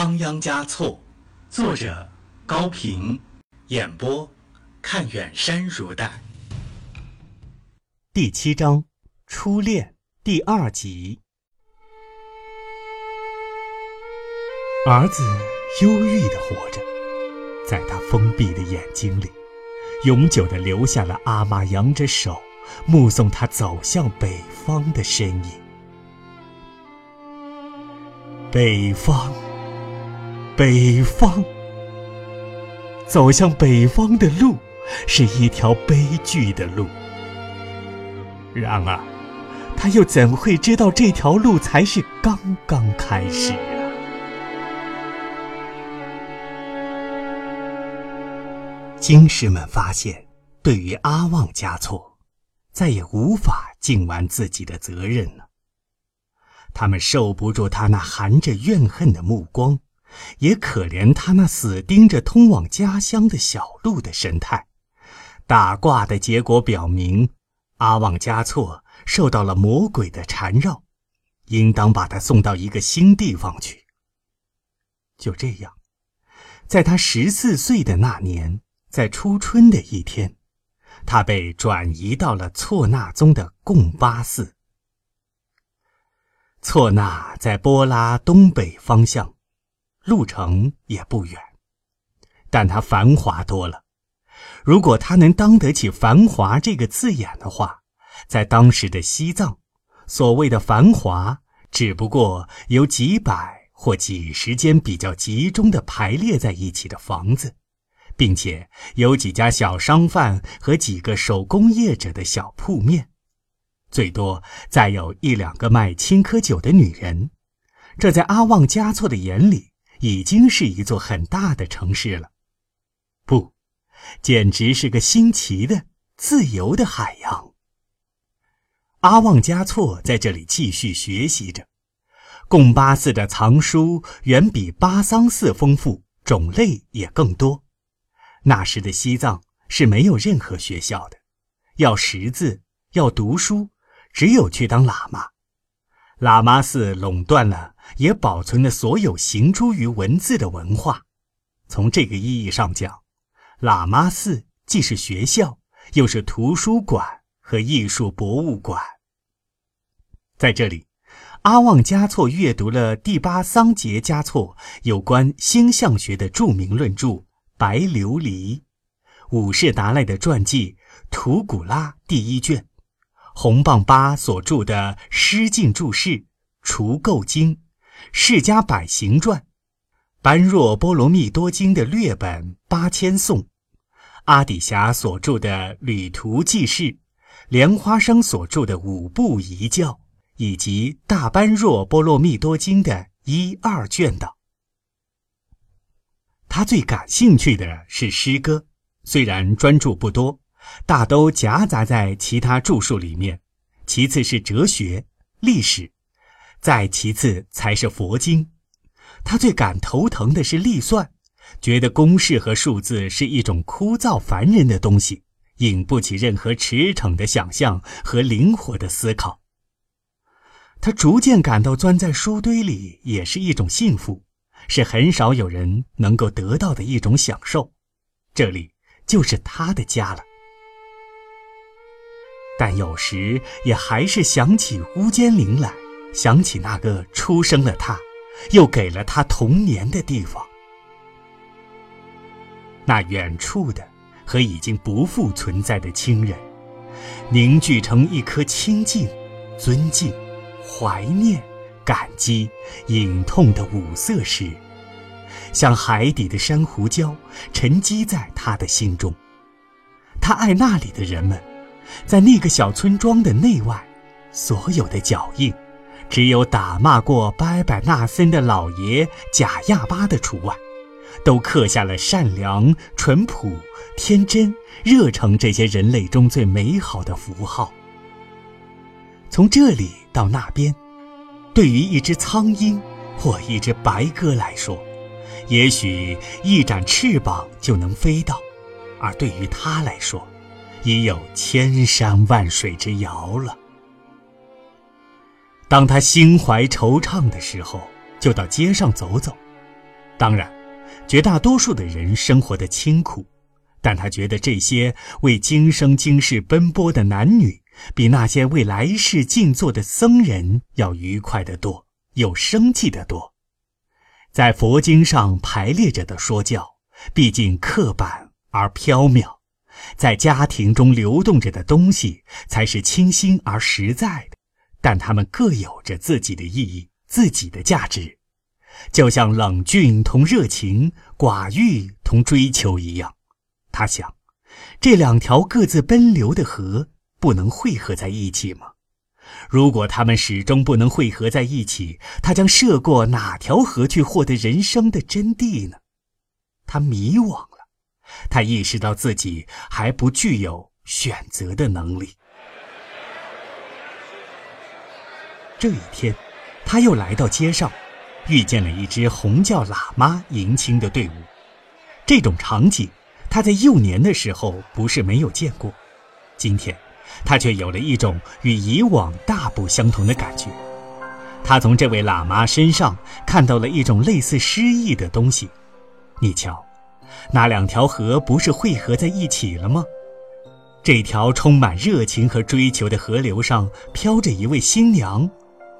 仓央嘉措，作者高平，演播看远山如黛。第七章，初恋第二集。儿子忧郁的活着，在他封闭的眼睛里，永久的留下了阿妈扬着手，目送他走向北方的身影。北方。北方，走向北方的路是一条悲剧的路。然而，他又怎会知道这条路才是刚刚开始啊？京师们发现，对于阿旺嘉措，再也无法尽完自己的责任了。他们受不住他那含着怨恨的目光。也可怜他那死盯着通往家乡的小路的神态，打卦的结果表明，阿旺嘉措受到了魔鬼的缠绕，应当把他送到一个新地方去。就这样，在他十四岁的那年，在初春的一天，他被转移到了错那宗的贡巴寺。错那在波拉东北方向。路程也不远，但它繁华多了。如果它能当得起“繁华”这个字眼的话，在当时的西藏，所谓的繁华，只不过有几百或几十间比较集中的排列在一起的房子，并且有几家小商贩和几个手工业者的小铺面，最多再有一两个卖青稞酒的女人。这在阿旺嘉措的眼里。已经是一座很大的城市了，不，简直是个新奇的、自由的海洋。阿旺嘉措在这里继续学习着。贡巴寺的藏书远比巴桑寺丰富，种类也更多。那时的西藏是没有任何学校的，要识字、要读书，只有去当喇嘛。喇嘛寺垄断了，也保存了所有行诸于文字的文化。从这个意义上讲，喇嘛寺既是学校，又是图书馆和艺术博物馆。在这里，阿旺嘉措阅读了第八桑杰嘉措有关星象学的著名论著《白琉璃》，五世达赖的传记《图古拉》第一卷。红棒巴所著的《诗经注释》《除垢经》《释迦百行传》，般若波罗蜜多经的略本八千颂，阿底峡所著的《旅途记事》，莲花生所著的五部遗教，以及大般若波罗蜜多经的一二卷等。他最感兴趣的是诗歌，虽然专著不多。大都夹杂在其他著述里面，其次是哲学、历史，再其次才是佛经。他最感头疼的是历算，觉得公式和数字是一种枯燥烦人的东西，引不起任何驰骋的想象和灵活的思考。他逐渐感到钻在书堆里也是一种幸福，是很少有人能够得到的一种享受。这里就是他的家了。但有时也还是想起乌间林来，想起那个出生了他，又给了他童年的地方。那远处的和已经不复存在的亲人，凝聚成一颗清净、尊敬、怀念、感激、隐痛的五色石，像海底的珊瑚礁，沉积在他的心中。他爱那里的人们。在那个小村庄的内外，所有的脚印，只有打骂过拜拜纳森的老爷贾亚巴的除外，都刻下了善良、淳朴、天真、热诚这些人类中最美好的符号。从这里到那边，对于一只苍鹰或一只白鸽来说，也许一展翅膀就能飞到；而对于他来说，已有千山万水之遥了。当他心怀惆怅的时候，就到街上走走，当然，绝大多数的人生活的清苦，但他觉得这些为今生今世奔波的男女，比那些为来世静坐的僧人要愉快得多，有生气得多。在佛经上排列着的说教，毕竟刻板而缥缈；在家庭中流动着的东西，才是清新而实在。但它们各有着自己的意义、自己的价值，就像冷峻同热情、寡欲同追求一样。他想，这两条各自奔流的河不能汇合在一起吗？如果他们始终不能汇合在一起，他将涉过哪条河去获得人生的真谛呢？他迷惘了，他意识到自己还不具有选择的能力。这一天，他又来到街上，遇见了一支红教喇嘛迎亲的队伍。这种场景，他在幼年的时候不是没有见过，今天，他却有了一种与以往大不相同的感觉。他从这位喇嘛身上看到了一种类似诗意的东西。你瞧，那两条河不是汇合在一起了吗？这条充满热情和追求的河流上飘着一位新娘。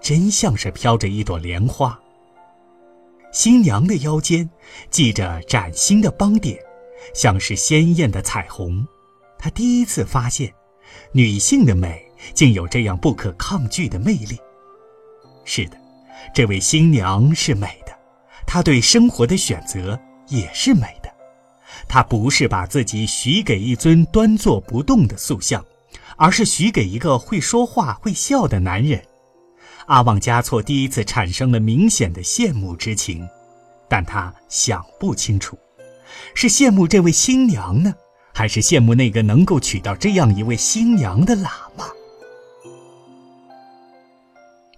真像是飘着一朵莲花。新娘的腰间系着崭新的邦点，像是鲜艳的彩虹。他第一次发现，女性的美竟有这样不可抗拒的魅力。是的，这位新娘是美的，她对生活的选择也是美的。她不是把自己许给一尊端坐不动的塑像，而是许给一个会说话、会笑的男人。阿旺加措第一次产生了明显的羡慕之情，但他想不清楚，是羡慕这位新娘呢，还是羡慕那个能够娶到这样一位新娘的喇嘛？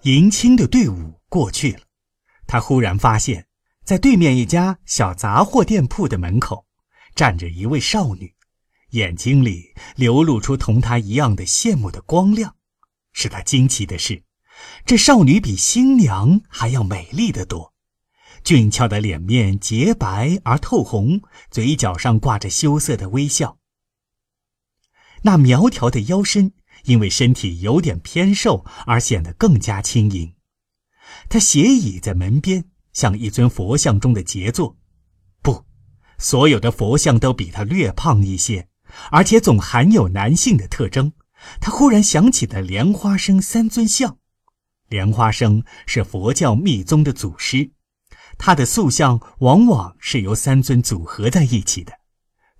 迎亲的队伍过去了，他忽然发现，在对面一家小杂货店铺的门口，站着一位少女，眼睛里流露出同他一样的羡慕的光亮。使他惊奇的是。这少女比新娘还要美丽得多，俊俏的脸面洁白而透红，嘴角上挂着羞涩的微笑。那苗条的腰身因为身体有点偏瘦而显得更加轻盈。她斜倚在门边，像一尊佛像中的杰作。不，所有的佛像都比她略胖一些，而且总含有男性的特征。他忽然想起了莲花生三尊像。莲花生是佛教密宗的祖师，他的塑像往往是由三尊组合在一起的，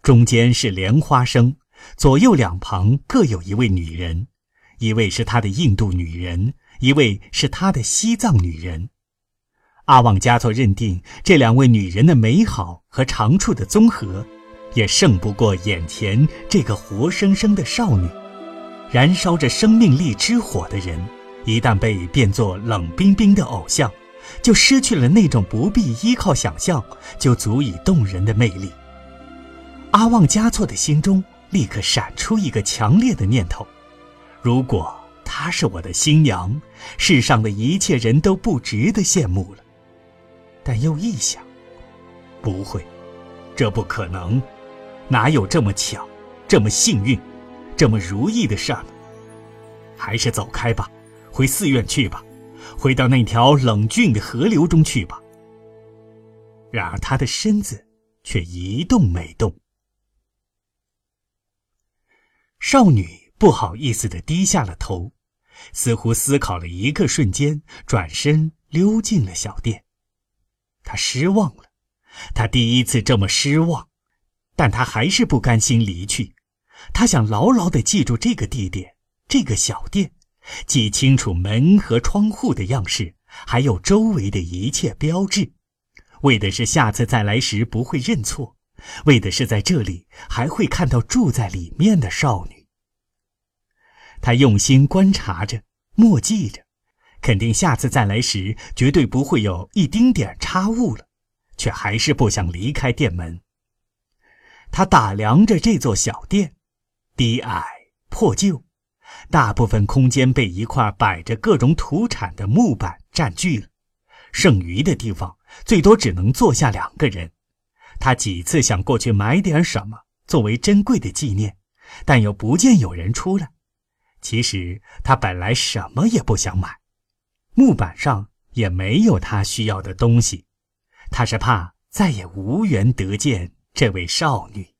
中间是莲花生，左右两旁各有一位女人，一位是他的印度女人，一位是他的西藏女人。阿旺加措认定这两位女人的美好和长处的综合，也胜不过眼前这个活生生的少女，燃烧着生命力之火的人。一旦被变作冷冰冰的偶像，就失去了那种不必依靠想象就足以动人的魅力。阿旺加措的心中立刻闪出一个强烈的念头：如果她是我的新娘，世上的一切人都不值得羡慕了。但又一想，不会，这不可能，哪有这么巧、这么幸运、这么如意的事儿呢？还是走开吧。回寺院去吧，回到那条冷峻的河流中去吧。然而他的身子却一动没动。少女不好意思的低下了头，似乎思考了一个瞬间，转身溜进了小店。她失望了，她第一次这么失望，但她还是不甘心离去。她想牢牢的记住这个地点，这个小店。记清楚门和窗户的样式，还有周围的一切标志，为的是下次再来时不会认错，为的是在这里还会看到住在里面的少女。他用心观察着，默记着，肯定下次再来时绝对不会有一丁点差误了，却还是不想离开店门。他打量着这座小店，低矮破旧。大部分空间被一块摆着各种土产的木板占据了，剩余的地方最多只能坐下两个人。他几次想过去买点什么作为珍贵的纪念，但又不见有人出来。其实他本来什么也不想买，木板上也没有他需要的东西。他是怕再也无缘得见这位少女。